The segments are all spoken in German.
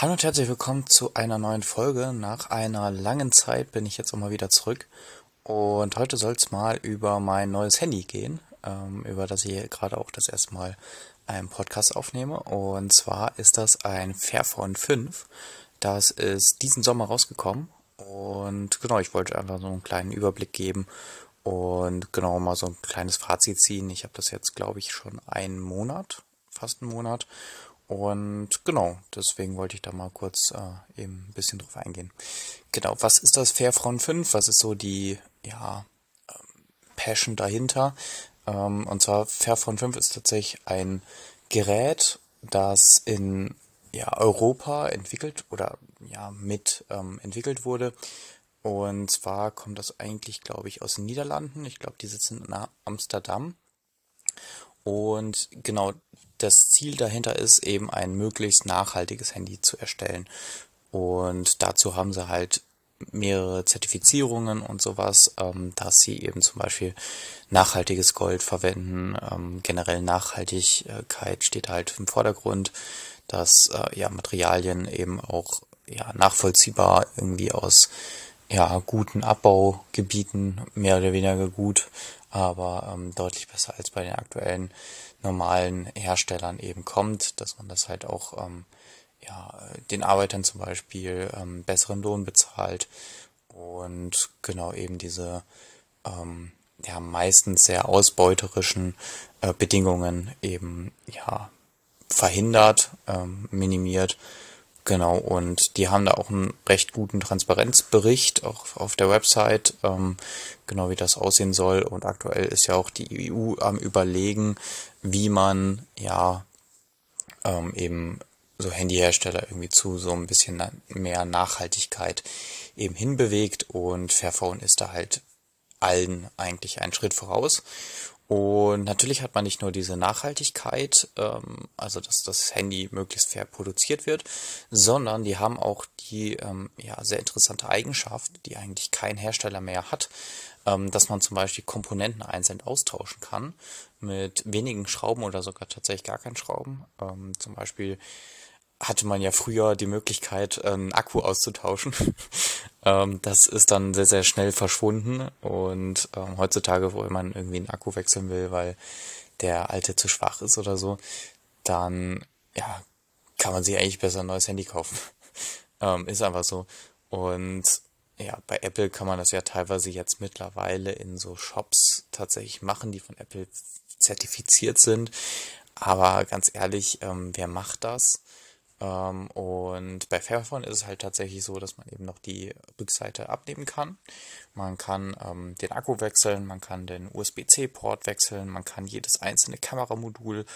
Hallo und herzlich willkommen zu einer neuen Folge. Nach einer langen Zeit bin ich jetzt auch mal wieder zurück. Und heute soll es mal über mein neues Handy gehen, ähm, über das ich gerade auch das erste Mal einen Podcast aufnehme. Und zwar ist das ein Fairphone 5. Das ist diesen Sommer rausgekommen. Und genau, ich wollte einfach so einen kleinen Überblick geben und genau mal so ein kleines Fazit ziehen. Ich habe das jetzt, glaube ich, schon einen Monat, fast einen Monat und genau, deswegen wollte ich da mal kurz äh, eben ein bisschen drauf eingehen. Genau, was ist das Fairfront 5? Was ist so die, ja, ähm, Passion dahinter? Ähm, und zwar Fairfront 5 ist tatsächlich ein Gerät, das in ja, Europa entwickelt oder ja mit ähm, entwickelt wurde. Und zwar kommt das eigentlich, glaube ich, aus den Niederlanden. Ich glaube, die sitzen in Amsterdam. Und genau das Ziel dahinter ist eben ein möglichst nachhaltiges Handy zu erstellen. Und dazu haben sie halt mehrere Zertifizierungen und sowas, ähm, dass sie eben zum Beispiel nachhaltiges Gold verwenden. Ähm, generell Nachhaltigkeit steht halt im Vordergrund, dass äh, ja Materialien eben auch ja nachvollziehbar irgendwie aus ja guten Abbaugebieten mehr oder weniger gut aber ähm, deutlich besser als bei den aktuellen normalen Herstellern eben kommt, dass man das halt auch ähm, ja, den Arbeitern zum Beispiel ähm, besseren Lohn bezahlt und genau eben diese ähm, ja meistens sehr ausbeuterischen äh, Bedingungen eben ja verhindert, ähm, minimiert Genau, und die haben da auch einen recht guten Transparenzbericht auch auf der Website, ähm, genau wie das aussehen soll. Und aktuell ist ja auch die EU am überlegen, wie man ja ähm, eben so Handyhersteller irgendwie zu so ein bisschen mehr Nachhaltigkeit eben hinbewegt und Fairphone ist da halt allen eigentlich einen Schritt voraus. Und natürlich hat man nicht nur diese Nachhaltigkeit, ähm, also dass das Handy möglichst fair produziert wird, sondern die haben auch die ähm, ja, sehr interessante Eigenschaft, die eigentlich kein Hersteller mehr hat, ähm, dass man zum Beispiel Komponenten einzeln austauschen kann mit wenigen Schrauben oder sogar tatsächlich gar keinen Schrauben. Ähm, zum Beispiel hatte man ja früher die Möglichkeit, einen Akku auszutauschen. ähm, das ist dann sehr, sehr schnell verschwunden und ähm, heutzutage, wo man irgendwie einen Akku wechseln will, weil der alte zu schwach ist oder so, dann ja, kann man sich eigentlich besser ein neues Handy kaufen. ähm, ist einfach so. Und ja, bei Apple kann man das ja teilweise jetzt mittlerweile in so Shops tatsächlich machen, die von Apple zertifiziert sind. Aber ganz ehrlich, ähm, wer macht das? Ähm, und bei Fairphone ist es halt tatsächlich so, dass man eben noch die Rückseite abnehmen kann. Man kann ähm, den Akku wechseln, man kann den USB-C-Port wechseln, man kann jedes einzelne Kameramodul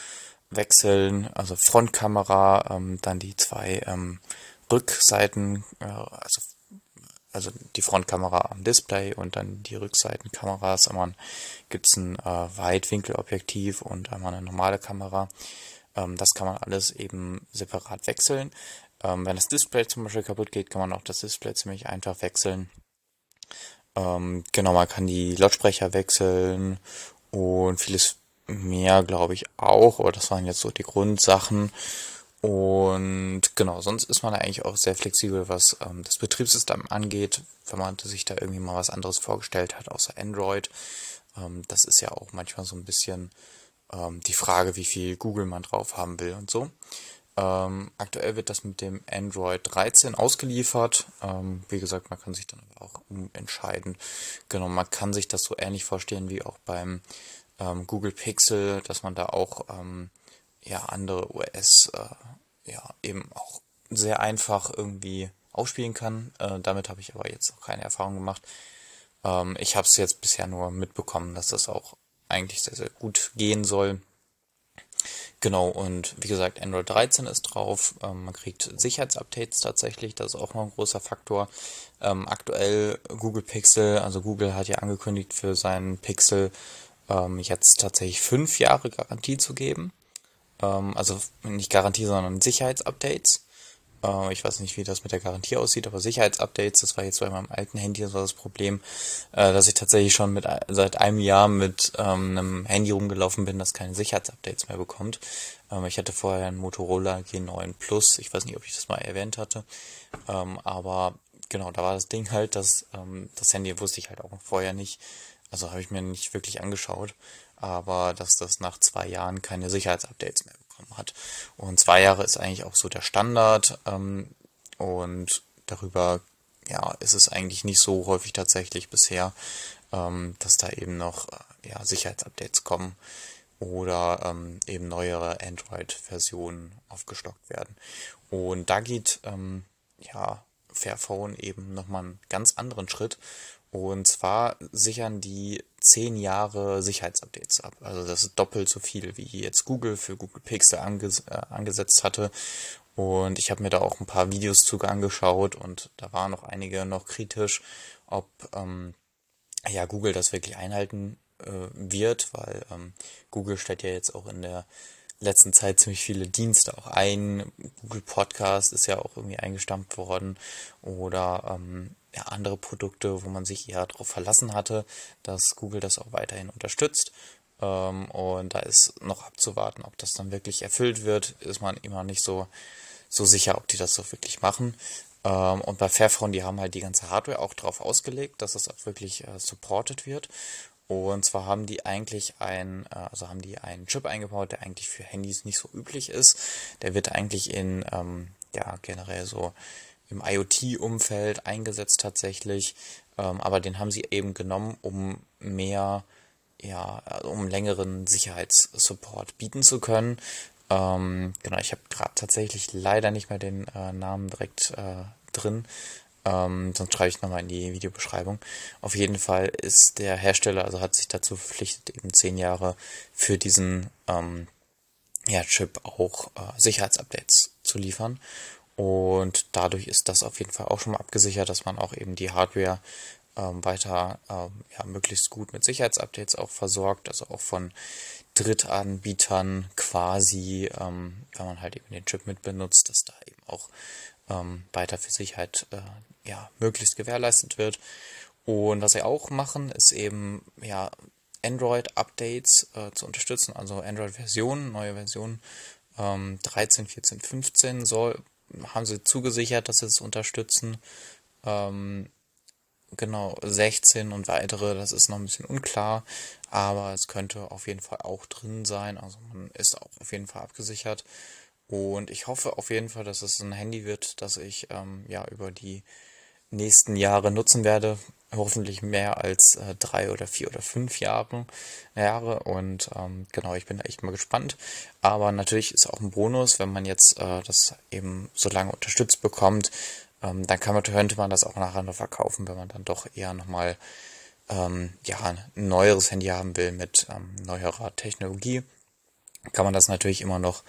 wechseln, also Frontkamera, ähm, dann die zwei ähm, Rückseiten, äh, also also die Frontkamera am Display und dann die Rückseitenkameras. Einmal gibt es ein äh, Weitwinkelobjektiv und einmal eine normale Kamera. Ähm, das kann man alles eben separat wechseln. Ähm, wenn das Display zum Beispiel kaputt geht, kann man auch das Display ziemlich einfach wechseln. Ähm, genau, man kann die Lautsprecher wechseln und vieles mehr, glaube ich, auch. Aber das waren jetzt so die Grundsachen. Und genau, sonst ist man eigentlich auch sehr flexibel, was ähm, das Betriebssystem angeht, wenn man sich da irgendwie mal was anderes vorgestellt hat, außer Android. Ähm, das ist ja auch manchmal so ein bisschen ähm, die Frage, wie viel Google man drauf haben will und so. Ähm, aktuell wird das mit dem Android 13 ausgeliefert. Ähm, wie gesagt, man kann sich dann aber auch entscheiden. Genau, man kann sich das so ähnlich vorstellen wie auch beim ähm, Google Pixel, dass man da auch ähm, ja andere OS äh, ja eben auch sehr einfach irgendwie ausspielen kann. Äh, damit habe ich aber jetzt noch keine Erfahrung gemacht. Ähm, ich habe es jetzt bisher nur mitbekommen, dass das auch eigentlich sehr, sehr gut gehen soll. Genau, und wie gesagt, Android 13 ist drauf. Ähm, man kriegt Sicherheitsupdates tatsächlich, das ist auch noch ein großer Faktor. Ähm, aktuell Google Pixel, also Google hat ja angekündigt für seinen Pixel ähm, jetzt tatsächlich fünf Jahre Garantie zu geben. Ähm, also nicht Garantie, sondern Sicherheitsupdates. Äh, ich weiß nicht, wie das mit der Garantie aussieht, aber Sicherheitsupdates, das war jetzt bei meinem alten Handy so das Problem, äh, dass ich tatsächlich schon mit seit einem Jahr mit ähm, einem Handy rumgelaufen bin, das keine Sicherheitsupdates mehr bekommt. Ähm, ich hatte vorher ein Motorola G9 Plus, ich weiß nicht, ob ich das mal erwähnt hatte, ähm, aber genau, da war das Ding halt, dass ähm, das Handy wusste ich halt auch vorher nicht, also habe ich mir nicht wirklich angeschaut, aber dass das nach zwei Jahren keine Sicherheitsupdates mehr bekommen hat. Und zwei Jahre ist eigentlich auch so der Standard ähm, und darüber ja, ist es eigentlich nicht so häufig tatsächlich bisher, ähm, dass da eben noch äh, ja, Sicherheitsupdates kommen oder ähm, eben neuere Android-Versionen aufgestockt werden. Und da geht ähm, ja Fairphone eben nochmal einen ganz anderen Schritt. Und zwar sichern die zehn Jahre Sicherheitsupdates ab. Also das ist doppelt so viel, wie jetzt Google für Google Pixel anges äh, angesetzt hatte. Und ich habe mir da auch ein paar Videos zu angeschaut und da waren noch einige noch kritisch, ob ähm, ja Google das wirklich einhalten äh, wird, weil ähm, Google stellt ja jetzt auch in der letzten Zeit ziemlich viele Dienste auch ein. Google Podcast ist ja auch irgendwie eingestampft worden oder ähm, ja, andere Produkte, wo man sich eher darauf verlassen hatte, dass Google das auch weiterhin unterstützt. Ähm, und da ist noch abzuwarten, ob das dann wirklich erfüllt wird, ist man immer nicht so, so sicher, ob die das so wirklich machen. Ähm, und bei Fairphone, die haben halt die ganze Hardware auch darauf ausgelegt, dass es auch wirklich äh, supported wird. Und zwar haben die eigentlich ein, äh, also haben die einen Chip eingebaut, der eigentlich für Handys nicht so üblich ist. Der wird eigentlich in, ähm, ja, generell so im IoT-Umfeld eingesetzt tatsächlich. Ähm, aber den haben sie eben genommen, um mehr, ja, also um längeren Sicherheitssupport bieten zu können. Ähm, genau, ich habe gerade tatsächlich leider nicht mehr den äh, Namen direkt äh, drin. Ähm, sonst schreibe ich nochmal in die Videobeschreibung. Auf jeden Fall ist der Hersteller, also hat sich dazu verpflichtet, eben zehn Jahre für diesen ähm, ja, Chip auch äh, Sicherheitsupdates zu liefern. Und dadurch ist das auf jeden Fall auch schon mal abgesichert, dass man auch eben die Hardware ähm, weiter ähm, ja, möglichst gut mit Sicherheitsupdates auch versorgt, also auch von Drittanbietern quasi, ähm, wenn man halt eben den Chip mit benutzt, dass da eben auch ähm, weiter für Sicherheit äh, ja, möglichst gewährleistet wird. Und was sie auch machen, ist eben ja Android-Updates äh, zu unterstützen, also Android-Versionen, neue Versionen ähm, 13, 14, 15 soll, haben sie zugesichert, dass sie es unterstützen. Ähm, genau, 16 und weitere, das ist noch ein bisschen unklar, aber es könnte auf jeden Fall auch drin sein, also man ist auch auf jeden Fall abgesichert. Und ich hoffe auf jeden Fall, dass es ein Handy wird, das ich ähm, ja über die nächsten Jahre nutzen werde. Hoffentlich mehr als äh, drei oder vier oder fünf Jahre. Jahre. Und ähm, genau, ich bin da echt mal gespannt. Aber natürlich ist auch ein Bonus, wenn man jetzt äh, das eben so lange unterstützt bekommt, ähm, dann kann man, könnte man das auch nachher noch verkaufen, wenn man dann doch eher nochmal ähm, ja, ein neueres Handy haben will mit ähm, neuerer Technologie. Kann man das natürlich immer noch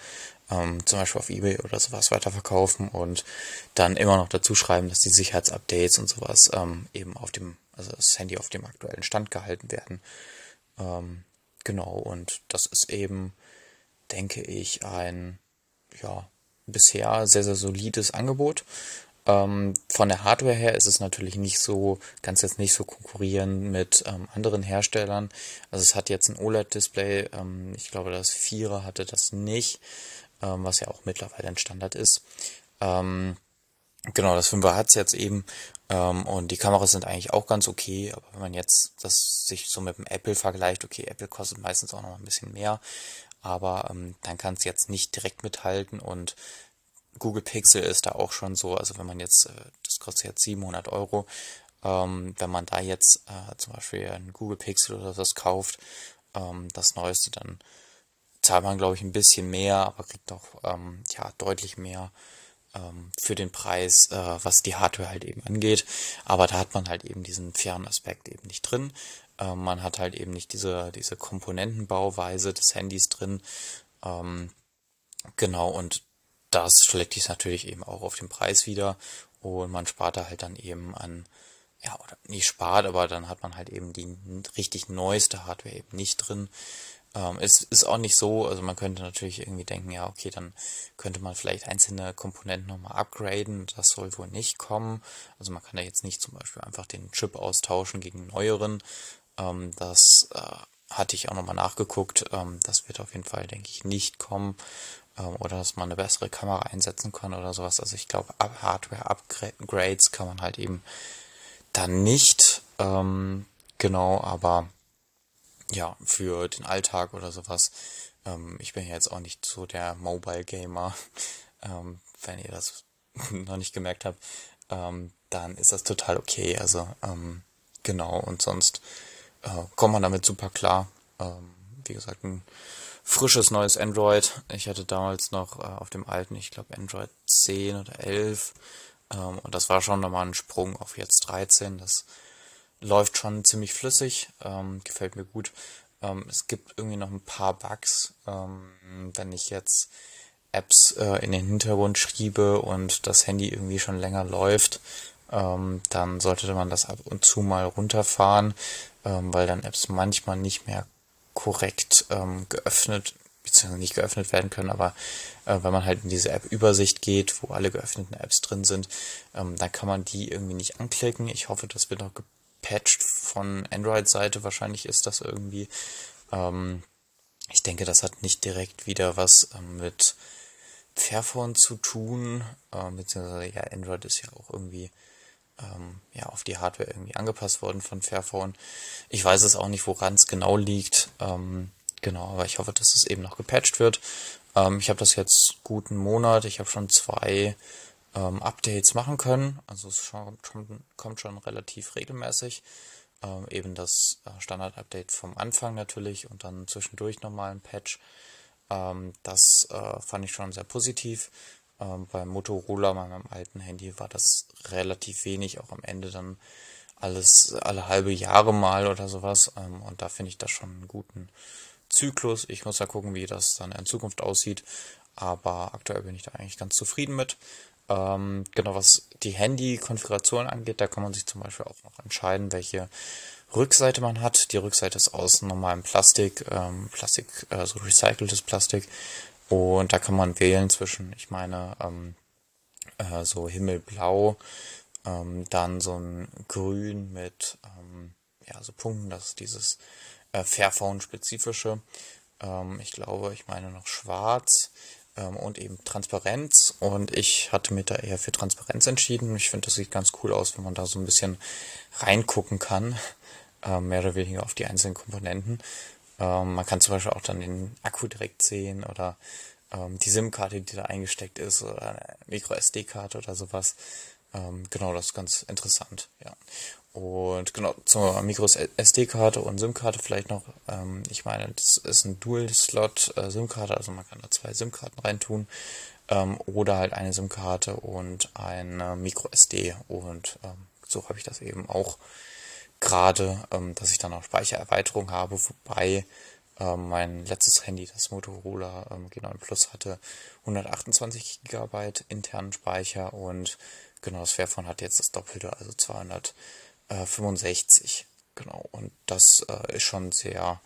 ähm, zum Beispiel auf Ebay oder sowas weiterverkaufen und dann immer noch dazu schreiben, dass die Sicherheitsupdates und sowas ähm, eben auf dem, also das Handy auf dem aktuellen Stand gehalten werden. Ähm, genau, und das ist eben, denke ich, ein ja, bisher sehr, sehr solides Angebot. Ähm, von der Hardware her ist es natürlich nicht so, es jetzt nicht so konkurrieren mit ähm, anderen Herstellern. Also es hat jetzt ein OLED-Display, ähm, ich glaube das Vierer hatte das nicht ähm, was ja auch mittlerweile ein Standard ist. Ähm, genau, das 5er hat es jetzt eben ähm, und die Kameras sind eigentlich auch ganz okay, aber wenn man jetzt das sich so mit dem Apple vergleicht, okay, Apple kostet meistens auch noch ein bisschen mehr, aber ähm, dann kann es jetzt nicht direkt mithalten und Google Pixel ist da auch schon so, also wenn man jetzt, äh, das kostet jetzt 700 Euro, ähm, wenn man da jetzt äh, zum Beispiel ein Google Pixel oder das kauft, ähm, das neueste, dann zahlt man, glaube ich, ein bisschen mehr, aber kriegt auch ähm, ja, deutlich mehr ähm, für den Preis, äh, was die Hardware halt eben angeht. Aber da hat man halt eben diesen fairen Aspekt eben nicht drin. Ähm, man hat halt eben nicht diese, diese Komponentenbauweise des Handys drin. Ähm, genau, und das schlägt sich natürlich eben auch auf den Preis wieder. Und man spart da halt dann eben an, ja, oder nicht spart, aber dann hat man halt eben die richtig neueste Hardware eben nicht drin. Ähm, es ist auch nicht so, also man könnte natürlich irgendwie denken, ja, okay, dann könnte man vielleicht einzelne Komponenten nochmal upgraden. Das soll wohl nicht kommen. Also man kann da jetzt nicht zum Beispiel einfach den Chip austauschen gegen neueren. Ähm, das äh, hatte ich auch nochmal nachgeguckt. Ähm, das wird auf jeden Fall, denke ich, nicht kommen. Ähm, oder dass man eine bessere Kamera einsetzen kann oder sowas. Also ich glaube, Hardware-Upgrades kann man halt eben dann nicht. Ähm, genau, aber ja, für den Alltag oder sowas. Ähm, ich bin ja jetzt auch nicht so der Mobile Gamer. Ähm, wenn ihr das noch nicht gemerkt habt, ähm, dann ist das total okay. Also ähm, genau, und sonst äh, kommt man damit super klar. Ähm, wie gesagt, ein frisches neues Android. Ich hatte damals noch äh, auf dem alten, ich glaube Android 10 oder 11. Ähm, und das war schon nochmal ein Sprung auf jetzt 13. Das läuft schon ziemlich flüssig, ähm, gefällt mir gut. Ähm, es gibt irgendwie noch ein paar Bugs, ähm, wenn ich jetzt Apps äh, in den Hintergrund schiebe und das Handy irgendwie schon länger läuft, ähm, dann sollte man das ab und zu mal runterfahren, ähm, weil dann Apps manchmal nicht mehr korrekt ähm, geöffnet beziehungsweise nicht geöffnet werden können, aber äh, wenn man halt in diese App-Übersicht geht, wo alle geöffneten Apps drin sind, ähm, dann kann man die irgendwie nicht anklicken. Ich hoffe, das wird noch gepatcht von Android-Seite. Wahrscheinlich ist das irgendwie. Ähm, ich denke, das hat nicht direkt wieder was ähm, mit Fairphone zu tun, äh, beziehungsweise ja, Android ist ja auch irgendwie ähm, ja auf die Hardware irgendwie angepasst worden von Fairphone. Ich weiß es auch nicht, woran es genau liegt. Ähm, genau, aber ich hoffe, dass es eben noch gepatcht wird. Ähm, ich habe das jetzt guten Monat. Ich habe schon zwei ähm, Updates machen können. Also es kommt schon relativ regelmäßig. Ähm, eben das äh, Standard-Update vom Anfang natürlich und dann zwischendurch nochmal ein Patch. Ähm, das äh, fand ich schon sehr positiv. Ähm, beim Motorola, meinem alten Handy, war das relativ wenig, auch am Ende dann alles alle halbe Jahre mal oder sowas. Ähm, und da finde ich das schon einen guten Zyklus. Ich muss da gucken, wie das dann in Zukunft aussieht. Aber aktuell bin ich da eigentlich ganz zufrieden mit. Ähm, genau, was die Handy-Konfiguration angeht, da kann man sich zum Beispiel auch noch entscheiden, welche Rückseite man hat. Die Rückseite ist aus normalem Plastik, ähm, Plastik, also recyceltes Plastik. Und da kann man wählen zwischen, ich meine, ähm, äh, so Himmelblau, ähm, dann so ein Grün mit ähm, ja, so Punkten, das ist dieses äh, Fairphone-spezifische. Ähm, ich glaube, ich meine noch schwarz ähm, und eben Transparenz. Und ich hatte mich da eher für Transparenz entschieden. Ich finde, das sieht ganz cool aus, wenn man da so ein bisschen reingucken kann, äh, mehr oder weniger auf die einzelnen Komponenten. Ähm, man kann zum Beispiel auch dann den Akku direkt sehen oder ähm, die SIM-Karte, die da eingesteckt ist oder eine Micro-SD-Karte oder sowas. Ähm, genau, das ist ganz interessant, ja. Und genau, zur Micro-SD-Karte und SIM-Karte vielleicht noch. Ähm, ich meine, das ist ein Dual-Slot-SIM-Karte, äh, also man kann da zwei SIM-Karten reintun. Ähm, oder halt eine SIM-Karte und eine Micro-SD. Und ähm, so habe ich das eben auch gerade, ähm, dass ich dann auch Speichererweiterung habe, wobei ähm, mein letztes Handy, das Motorola ähm, G9 Plus, hatte 128 GB internen Speicher und genau das Fairphone hat jetzt das Doppelte, also 200 äh, 65. Genau. Und das äh, ist schon sehr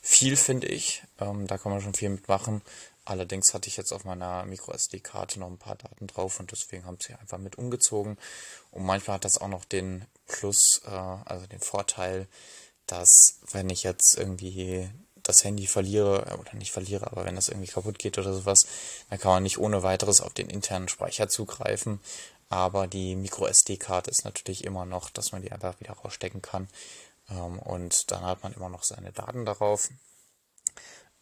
viel, finde ich. Ähm, da kann man schon viel mitmachen. Allerdings hatte ich jetzt auf meiner MicroSD-Karte noch ein paar Daten drauf und deswegen haben sie einfach mit umgezogen. Und manchmal hat das auch noch den Plus, äh, also den Vorteil, dass wenn ich jetzt irgendwie das Handy verliere, äh, oder nicht verliere, aber wenn das irgendwie kaputt geht oder sowas, dann kann man nicht ohne weiteres auf den internen Speicher zugreifen. Aber die MicroSD-Karte ist natürlich immer noch, dass man die einfach wieder rausstecken kann. Ähm, und dann hat man immer noch seine Daten darauf.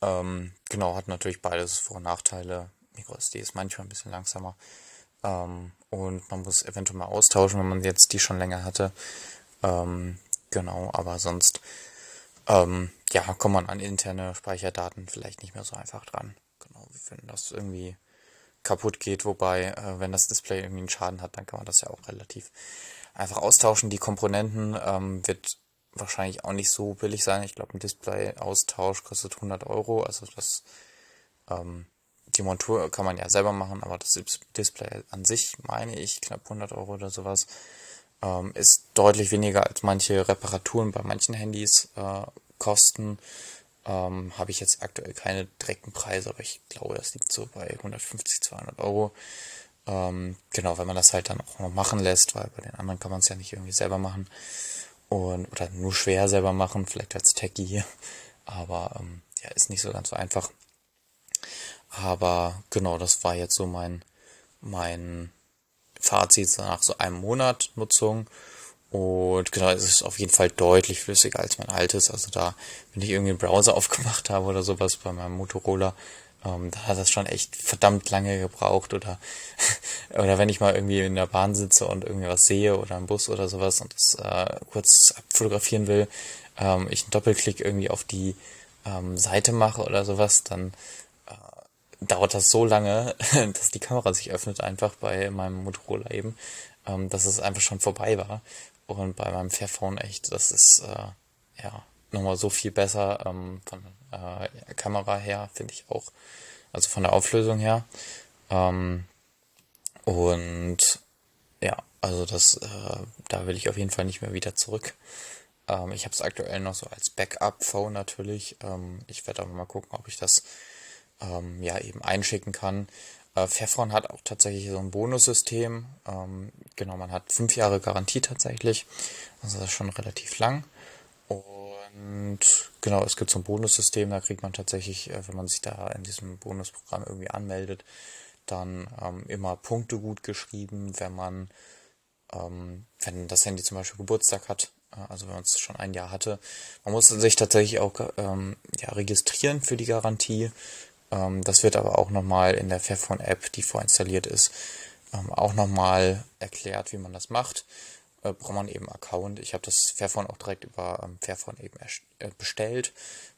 Ähm, genau, hat natürlich beides Vor- und Nachteile. MicroSD ist manchmal ein bisschen langsamer. Ähm, und man muss eventuell mal austauschen, wenn man jetzt die schon länger hatte. Genau, aber sonst ja, kommt man an interne Speicherdaten vielleicht nicht mehr so einfach dran. Genau, wenn das irgendwie kaputt geht, wobei, äh, wenn das Display irgendwie einen Schaden hat, dann kann man das ja auch relativ einfach austauschen. Die Komponenten ähm, wird wahrscheinlich auch nicht so billig sein. Ich glaube, ein Display-Austausch kostet 100 Euro. Also das, ähm, die Montur kann man ja selber machen, aber das Display an sich, meine ich, knapp 100 Euro oder sowas, ähm, ist deutlich weniger als manche Reparaturen bei manchen Handys äh, kosten. Ähm, Habe ich jetzt aktuell keine direkten Preise, aber ich glaube, das liegt so bei 150, 200 Euro. Ähm, genau, wenn man das halt dann auch noch machen lässt, weil bei den anderen kann man es ja nicht irgendwie selber machen. Und, oder nur schwer selber machen, vielleicht als Techie hier. Aber ähm, ja, ist nicht so ganz so einfach. Aber genau, das war jetzt so mein, mein Fazit nach so einem Monat Nutzung. Und genau, es ist auf jeden Fall deutlich flüssiger als mein altes. Also da, wenn ich irgendwie einen Browser aufgemacht habe oder sowas bei meinem Motorola, ähm, da hat das schon echt verdammt lange gebraucht. Oder, oder wenn ich mal irgendwie in der Bahn sitze und irgendwie was sehe oder im Bus oder sowas und das äh, kurz abfotografieren will, ähm, ich einen Doppelklick irgendwie auf die ähm, Seite mache oder sowas, dann dauert das so lange, dass die Kamera sich öffnet einfach bei meinem Motorola eben, ähm, dass es einfach schon vorbei war. Und bei meinem Fairphone echt, das ist äh, ja nochmal so viel besser ähm, von äh, Kamera her, finde ich auch. Also von der Auflösung her. Ähm, und ja, also das, äh, da will ich auf jeden Fall nicht mehr wieder zurück. Ähm, ich habe es aktuell noch so als Backup-Phone natürlich. Ähm, ich werde aber mal gucken, ob ich das ähm, ja eben einschicken kann. Äh, Fairphone hat auch tatsächlich so ein Bonussystem. Ähm, genau, man hat fünf Jahre Garantie tatsächlich. Also das ist schon relativ lang. Und genau, es gibt so ein Bonussystem, da kriegt man tatsächlich, äh, wenn man sich da in diesem Bonusprogramm irgendwie anmeldet, dann ähm, immer Punkte gut geschrieben, wenn man, ähm, wenn das Handy zum Beispiel Geburtstag hat, äh, also wenn man es schon ein Jahr hatte. Man muss sich tatsächlich auch ähm, ja, registrieren für die Garantie. Ähm, das wird aber auch nochmal in der Fairphone-App, die vorinstalliert ist, ähm, auch nochmal erklärt, wie man das macht. Äh, braucht man eben Account. Ich habe das Fairphone auch direkt über ähm, Fairphone eben äh, bestellt.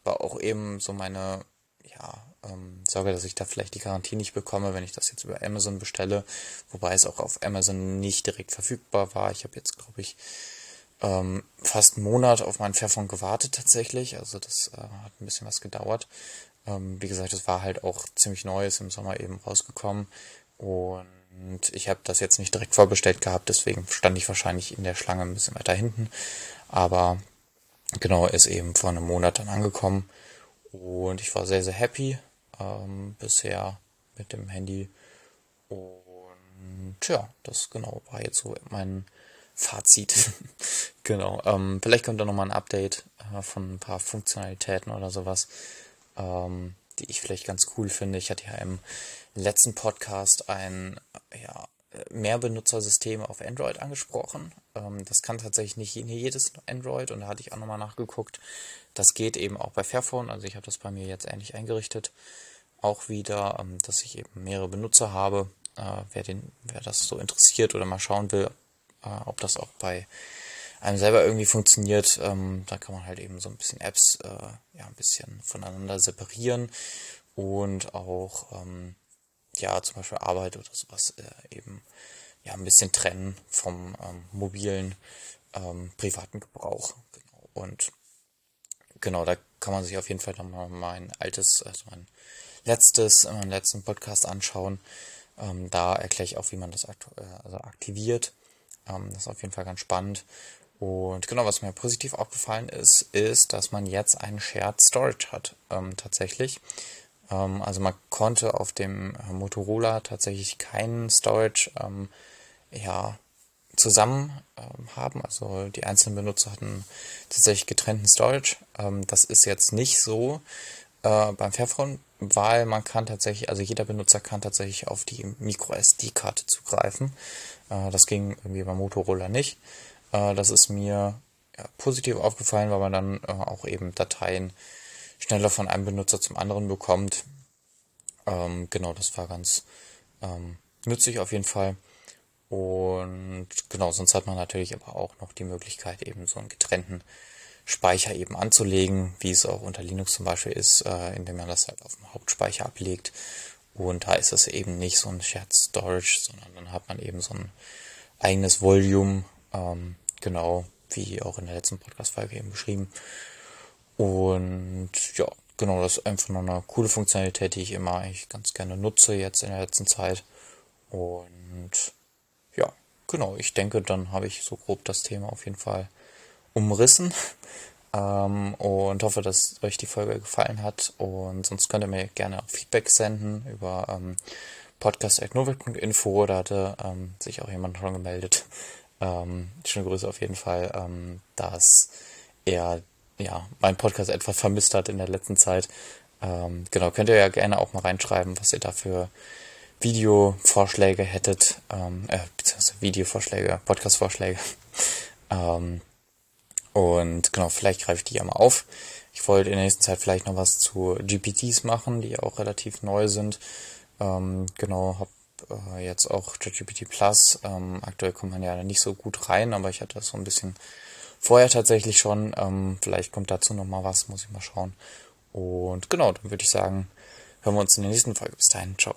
War auch eben so meine ja, ähm, Sorge, dass ich da vielleicht die Garantie nicht bekomme, wenn ich das jetzt über Amazon bestelle. Wobei es auch auf Amazon nicht direkt verfügbar war. Ich habe jetzt, glaube ich, ähm, fast einen Monat auf meinen Fairphone gewartet tatsächlich. Also das äh, hat ein bisschen was gedauert. Ähm, wie gesagt, es war halt auch ziemlich neu, ist im Sommer eben rausgekommen. Und ich habe das jetzt nicht direkt vorbestellt gehabt, deswegen stand ich wahrscheinlich in der Schlange ein bisschen weiter hinten. Aber genau, ist eben vor einem Monat dann angekommen. Und ich war sehr, sehr happy ähm, bisher mit dem Handy. Und ja, das genau war jetzt so mein Fazit. genau. Ähm, vielleicht kommt da nochmal ein Update äh, von ein paar Funktionalitäten oder sowas ähm, die ich vielleicht ganz cool finde. Ich hatte ja im letzten Podcast ein ja, Mehrbenutzersystem auf Android angesprochen. Ähm, das kann tatsächlich nicht jedes Android und da hatte ich auch nochmal nachgeguckt. Das geht eben auch bei Fairphone, also ich habe das bei mir jetzt ähnlich eingerichtet. Auch wieder, ähm, dass ich eben mehrere Benutzer habe. Äh, wer, den, wer das so interessiert oder mal schauen will, äh, ob das auch bei einem selber irgendwie funktioniert. Ähm, da kann man halt eben so ein bisschen Apps äh, ja ein bisschen voneinander separieren und auch ähm, ja zum Beispiel Arbeit oder sowas äh, eben ja ein bisschen trennen vom ähm, mobilen ähm, privaten Gebrauch. Genau. Und genau, da kann man sich auf jeden Fall nochmal mein altes, also mein letztes, meinen letzten Podcast anschauen. Ähm, da erkläre ich auch, wie man das äh, also aktiviert. Ähm, das ist auf jeden Fall ganz spannend. Und genau, was mir positiv aufgefallen ist, ist, dass man jetzt einen Shared Storage hat, ähm, tatsächlich. Ähm, also man konnte auf dem äh, Motorola tatsächlich keinen Storage ähm, ja, zusammen ähm, haben. Also die einzelnen Benutzer hatten tatsächlich getrennten Storage. Ähm, das ist jetzt nicht so äh, beim Fairphone, weil man kann tatsächlich, also jeder Benutzer kann tatsächlich auf die Micro SD-Karte zugreifen. Äh, das ging irgendwie beim Motorola nicht. Äh, das ist mir ja, positiv aufgefallen, weil man dann äh, auch eben Dateien schneller von einem Benutzer zum anderen bekommt. Ähm, genau, das war ganz ähm, nützlich auf jeden Fall. Und genau, sonst hat man natürlich aber auch noch die Möglichkeit, eben so einen getrennten Speicher eben anzulegen, wie es auch unter Linux zum Beispiel ist, äh, indem man das halt auf dem Hauptspeicher ablegt. Und da ist es eben nicht so ein Shared Storage, sondern dann hat man eben so ein eigenes Volume, ähm, genau wie auch in der letzten Podcast-Folge eben beschrieben. Und ja, genau, das ist einfach nur eine coole Funktionalität, die ich immer eigentlich ganz gerne nutze jetzt in der letzten Zeit. Und ja, genau, ich denke, dann habe ich so grob das Thema auf jeden Fall umrissen. Ähm, und hoffe, dass euch die Folge gefallen hat. Und sonst könnt ihr mir gerne auch Feedback senden über ähm, podcast.novik.info. Da hatte ähm, sich auch jemand schon gemeldet. Ähm, schöne Grüße auf jeden Fall, ähm, dass er ja meinen Podcast etwas vermisst hat in der letzten Zeit. Ähm, genau, könnt ihr ja gerne auch mal reinschreiben, was ihr da für Videovorschläge hättet, ähm, äh, beziehungsweise Videovorschläge, Podcastvorschläge. ähm, und genau, vielleicht greife ich die ja mal auf. Ich wollte in der nächsten Zeit vielleicht noch was zu GPTs machen, die auch relativ neu sind. Ähm, genau, habe äh, jetzt auch ChatGPT Plus. Ähm, aktuell kommt man ja nicht so gut rein, aber ich hatte das so ein bisschen vorher tatsächlich schon. Ähm, vielleicht kommt dazu noch mal was, muss ich mal schauen. Und genau, dann würde ich sagen, hören wir uns in der nächsten Folge. Bis dahin, ciao.